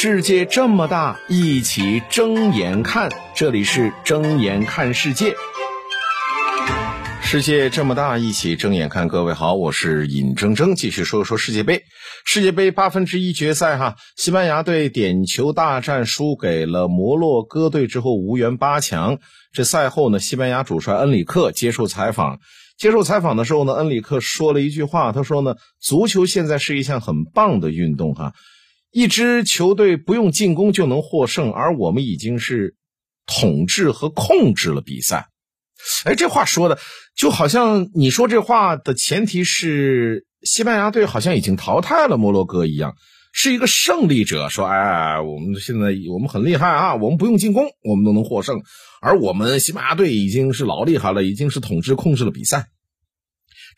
世界这么大，一起睁眼看。这里是睁眼看世界。世界这么大，一起睁眼看。各位好，我是尹铮铮，继续说说世界杯。世界杯八分之一决赛，哈，西班牙队点球大战输给了摩洛哥队之后无缘八强。这赛后呢，西班牙主帅恩里克接受采访，接受采访的时候呢，恩里克说了一句话，他说呢，足球现在是一项很棒的运动，哈。一支球队不用进攻就能获胜，而我们已经是统治和控制了比赛。哎，这话说的就好像你说这话的前提是西班牙队好像已经淘汰了摩洛哥一样，是一个胜利者。说，哎，我们现在我们很厉害啊，我们不用进攻，我们都能获胜，而我们西班牙队已经是老厉害了，已经是统治控制了比赛。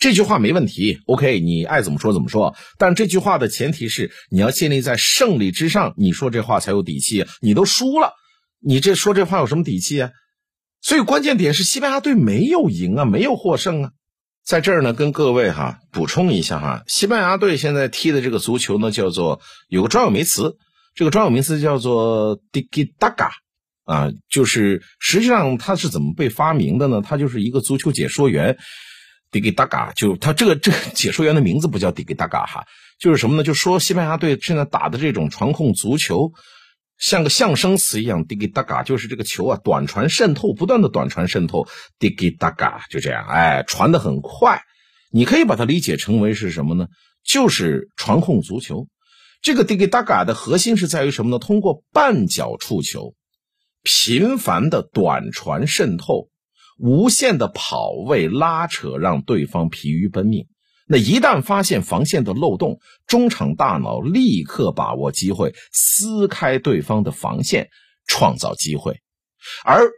这句话没问题，OK，你爱怎么说怎么说。但这句话的前提是你要建立在胜利之上，你说这话才有底气。你都输了，你这说这话有什么底气啊？所以关键点是西班牙队没有赢啊，没有获胜啊。在这儿呢，跟各位哈补充一下哈，西班牙队现在踢的这个足球呢，叫做有个专有名词，这个专有名词叫做 “digi ga 啊，就是实际上它是怎么被发明的呢？它就是一个足球解说员。迪给达嘎，就他这个这个 解说员的名字不叫迪给达嘎哈，就是什么呢？就说西班牙队现在打的这种传控足球，像个象声词一样，迪给达嘎就是这个球啊，短传渗透，不断的短传渗透，迪给达嘎就这样，哎，传的很快。你可以把它理解成为是什么呢？就是传控足球。这个迪给达嘎的核心是在于什么呢？通过半脚触球，频繁的短传渗透。无限的跑位拉扯，让对方疲于奔命。那一旦发现防线的漏洞，中场大脑立刻把握机会，撕开对方的防线，创造机会。而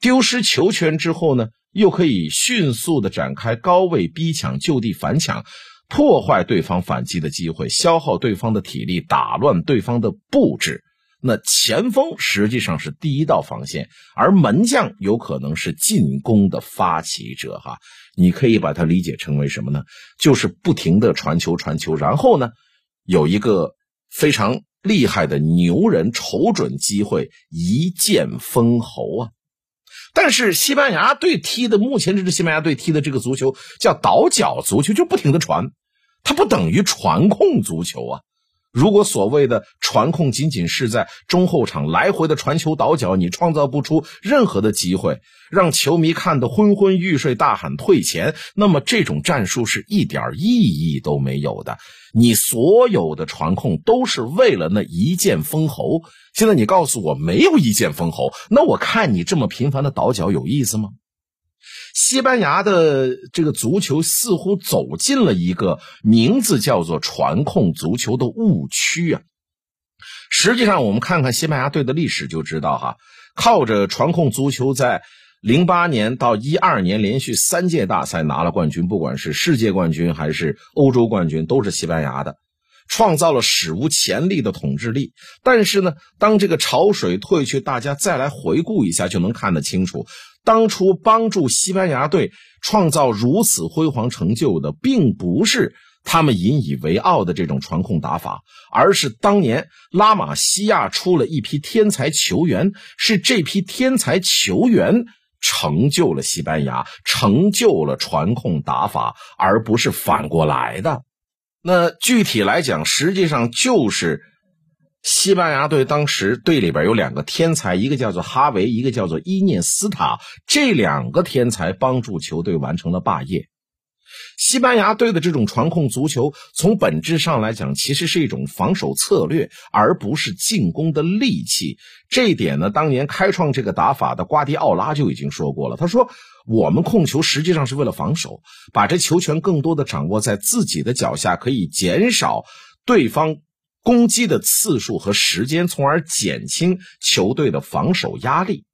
丢失球权之后呢，又可以迅速的展开高位逼抢，就地反抢，破坏对方反击的机会，消耗对方的体力，打乱对方的布置。那前锋实际上是第一道防线，而门将有可能是进攻的发起者。哈，你可以把它理解成为什么呢？就是不停的传球，传球，然后呢，有一个非常厉害的牛人瞅准机会，一剑封喉啊！但是西班牙队踢的，目前这支西班牙队踢的这个足球叫倒脚足球，就不停的传，它不等于传控足球啊。如果所谓的传控仅仅是在中后场来回的传球倒脚，你创造不出任何的机会，让球迷看得昏昏欲睡，大喊退钱，那么这种战术是一点意义都没有的。你所有的传控都是为了那一剑封喉。现在你告诉我没有一剑封喉，那我看你这么频繁的倒脚有意思吗？西班牙的这个足球似乎走进了一个名字叫做“传控足球”的误区啊！实际上，我们看看西班牙队的历史就知道哈，靠着传控足球，在零八年到一二年连续三届大赛拿了冠军，不管是世界冠军还是欧洲冠军，都是西班牙的。创造了史无前例的统治力，但是呢，当这个潮水退去，大家再来回顾一下，就能看得清楚，当初帮助西班牙队创造如此辉煌成就的，并不是他们引以为傲的这种传控打法，而是当年拉玛西亚出了一批天才球员，是这批天才球员成就了西班牙，成就了传控打法，而不是反过来的。那具体来讲，实际上就是西班牙队当时队里边有两个天才，一个叫做哈维，一个叫做伊涅斯塔。这两个天才帮助球队完成了霸业。西班牙队的这种传控足球，从本质上来讲，其实是一种防守策略，而不是进攻的利器。这一点呢，当年开创这个打法的瓜迪奥拉就已经说过了。他说：“我们控球实际上是为了防守，把这球权更多的掌握在自己的脚下，可以减少对方攻击的次数和时间，从而减轻球队的防守压力。”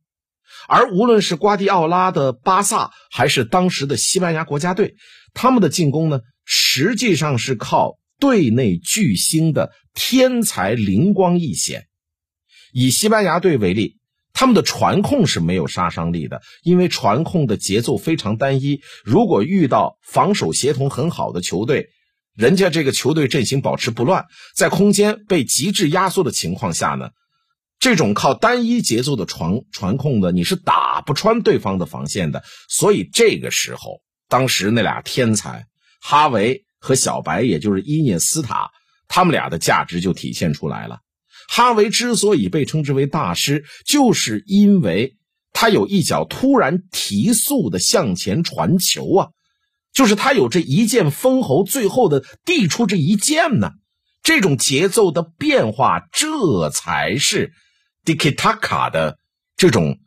而无论是瓜迪奥拉的巴萨，还是当时的西班牙国家队，他们的进攻呢，实际上是靠队内巨星的天才灵光一现。以西班牙队为例，他们的传控是没有杀伤力的，因为传控的节奏非常单一。如果遇到防守协同很好的球队，人家这个球队阵型保持不乱，在空间被极致压缩的情况下呢，这种靠单一节奏的传传控的，你是打不穿对方的防线的。所以这个时候，当时那俩天才哈维和小白，也就是伊涅斯塔，他们俩的价值就体现出来了。哈维之所以被称之为大师，就是因为他有一脚突然提速的向前传球啊。就是他有这一剑封喉，最后的递出这一剑呢，这种节奏的变化，这才是 Dikitaka 的这种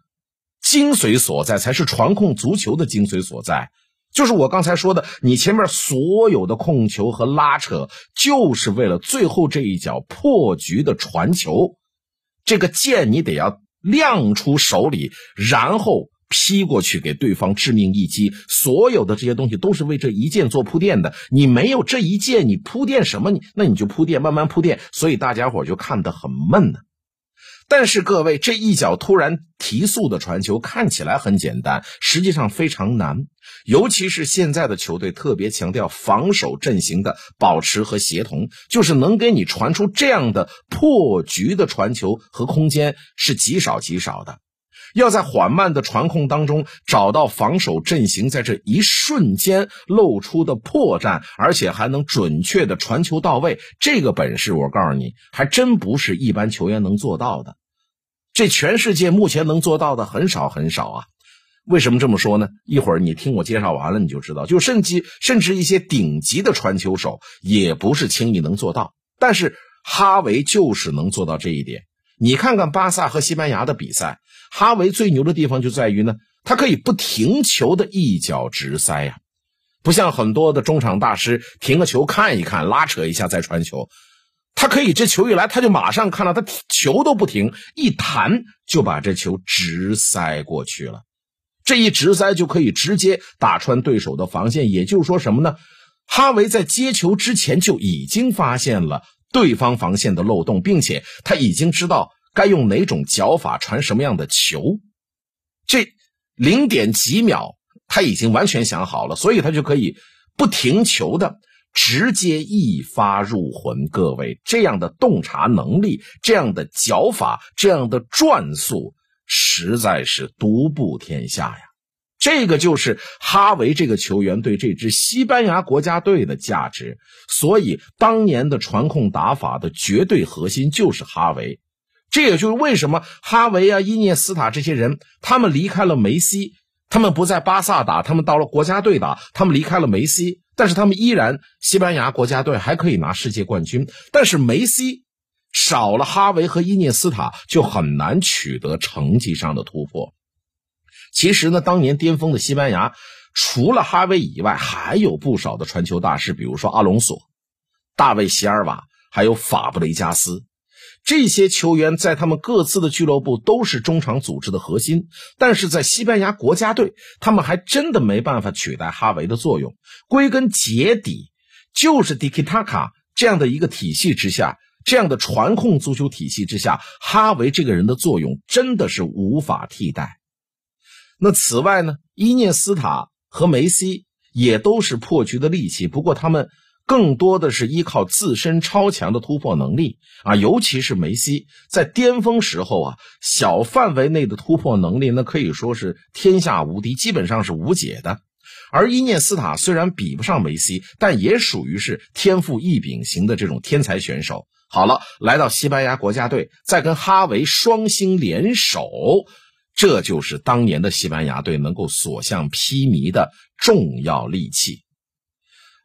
精髓所在，才是传控足球的精髓所在。就是我刚才说的，你前面所有的控球和拉扯，就是为了最后这一脚破局的传球。这个剑你得要亮出手里，然后。劈过去给对方致命一击，所有的这些东西都是为这一剑做铺垫的。你没有这一剑，你铺垫什么？你那你就铺垫，慢慢铺垫。所以大家伙就看得很闷呢。但是各位，这一脚突然提速的传球看起来很简单，实际上非常难。尤其是现在的球队特别强调防守阵型的保持和协同，就是能给你传出这样的破局的传球和空间是极少极少的。要在缓慢的传控当中找到防守阵型在这一瞬间露出的破绽，而且还能准确的传球到位，这个本事我告诉你，还真不是一般球员能做到的。这全世界目前能做到的很少很少啊！为什么这么说呢？一会儿你听我介绍完了你就知道。就甚至甚至一些顶级的传球手也不是轻易能做到，但是哈维就是能做到这一点。你看看巴萨和西班牙的比赛。哈维最牛的地方就在于呢，他可以不停球的一脚直塞呀，不像很多的中场大师停个球看一看，拉扯一下再传球，他可以这球一来他就马上看到他球都不停，一弹就把这球直塞过去了，这一直塞就可以直接打穿对手的防线。也就是说什么呢？哈维在接球之前就已经发现了对方防线的漏洞，并且他已经知道。该用哪种脚法传什么样的球？这零点几秒他已经完全想好了，所以他就可以不停球的直接一发入魂。各位，这样的洞察能力、这样的脚法、这样的转速，实在是独步天下呀！这个就是哈维这个球员对这支西班牙国家队的价值。所以，当年的传控打法的绝对核心就是哈维。这也就是为什么哈维啊、伊涅斯塔这些人，他们离开了梅西，他们不在巴萨打，他们到了国家队打，他们离开了梅西，但是他们依然西班牙国家队还可以拿世界冠军。但是梅西少了哈维和伊涅斯塔，就很难取得成绩上的突破。其实呢，当年巅峰的西班牙，除了哈维以外，还有不少的传球大师，比如说阿隆索、大卫席尔瓦，还有法布雷加斯。这些球员在他们各自的俱乐部都是中场组织的核心，但是在西班牙国家队，他们还真的没办法取代哈维的作用。归根结底，就是 Dikitaka 这样的一个体系之下，这样的传控足球体系之下，哈维这个人的作用真的是无法替代。那此外呢，伊涅斯塔和梅西也都是破局的利器，不过他们。更多的是依靠自身超强的突破能力啊，尤其是梅西在巅峰时候啊，小范围内的突破能力那可以说是天下无敌，基本上是无解的。而伊涅斯塔虽然比不上梅西，但也属于是天赋异禀型的这种天才选手。好了，来到西班牙国家队，再跟哈维双星联手，这就是当年的西班牙队能够所向披靡的重要利器，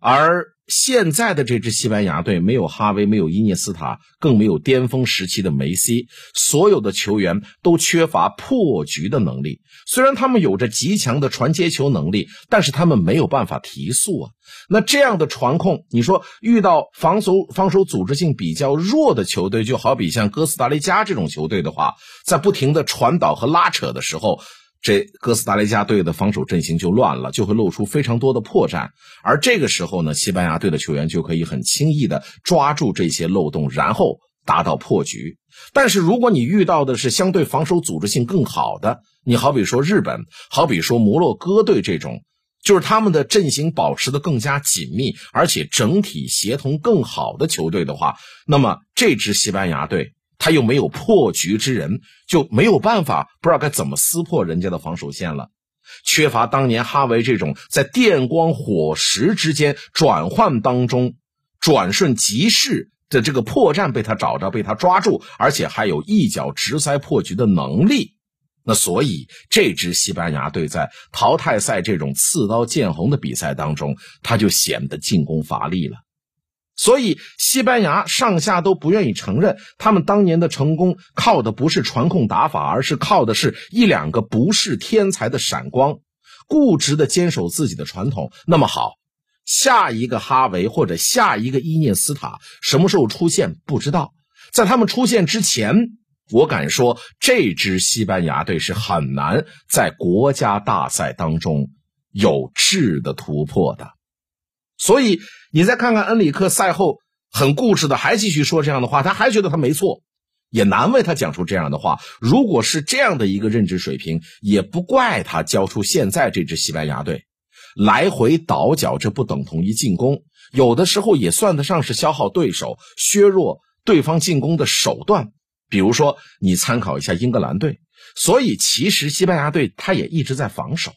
而。现在的这支西班牙队没有哈维，没有伊涅斯塔，更没有巅峰时期的梅西，所有的球员都缺乏破局的能力。虽然他们有着极强的传接球能力，但是他们没有办法提速啊。那这样的传控，你说遇到防守防守组织性比较弱的球队，就好比像哥斯达黎加这种球队的话，在不停的传导和拉扯的时候。这哥斯达黎加队的防守阵型就乱了，就会露出非常多的破绽。而这个时候呢，西班牙队的球员就可以很轻易的抓住这些漏洞，然后达到破局。但是如果你遇到的是相对防守组织性更好的，你好比说日本，好比说摩洛哥队这种就是他们的阵型保持的更加紧密，而且整体协同更好的球队的话，那么这支西班牙队他又没有破局之人，就没有办法不知道该怎么撕破人家的防守线了。缺乏当年哈维这种在电光火石之间转换当中转瞬即逝的这个破绽被他找着，被他抓住，而且还有一脚直塞破局的能力。那所以这支西班牙队在淘汰赛这种刺刀见红的比赛当中，他就显得进攻乏力了。所以西班牙上下都不愿意承认，他们当年的成功靠的不是传控打法，而是靠的是一两个不是天才的闪光，固执的坚守自己的传统。那么好，下一个哈维或者下一个伊涅斯塔什么时候出现不知道，在他们出现之前。我敢说，这支西班牙队是很难在国家大赛当中有质的突破的。所以，你再看看恩里克赛后很固执的还继续说这样的话，他还觉得他没错，也难为他讲出这样的话。如果是这样的一个认知水平，也不怪他教出现在这支西班牙队，来回倒脚，这不等同于进攻，有的时候也算得上是消耗对手、削弱对方进攻的手段。比如说，你参考一下英格兰队，所以其实西班牙队他也一直在防守。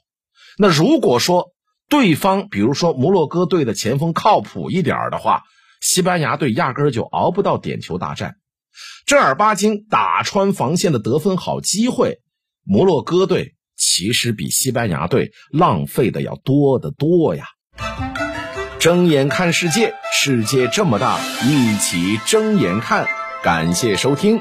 那如果说对方，比如说摩洛哥队的前锋靠谱一点的话，西班牙队压根就熬不到点球大战。正儿八经打穿防线的得分好机会，摩洛哥队其实比西班牙队浪费的要多得多呀。睁眼看世界，世界这么大，一起睁眼看。感谢收听。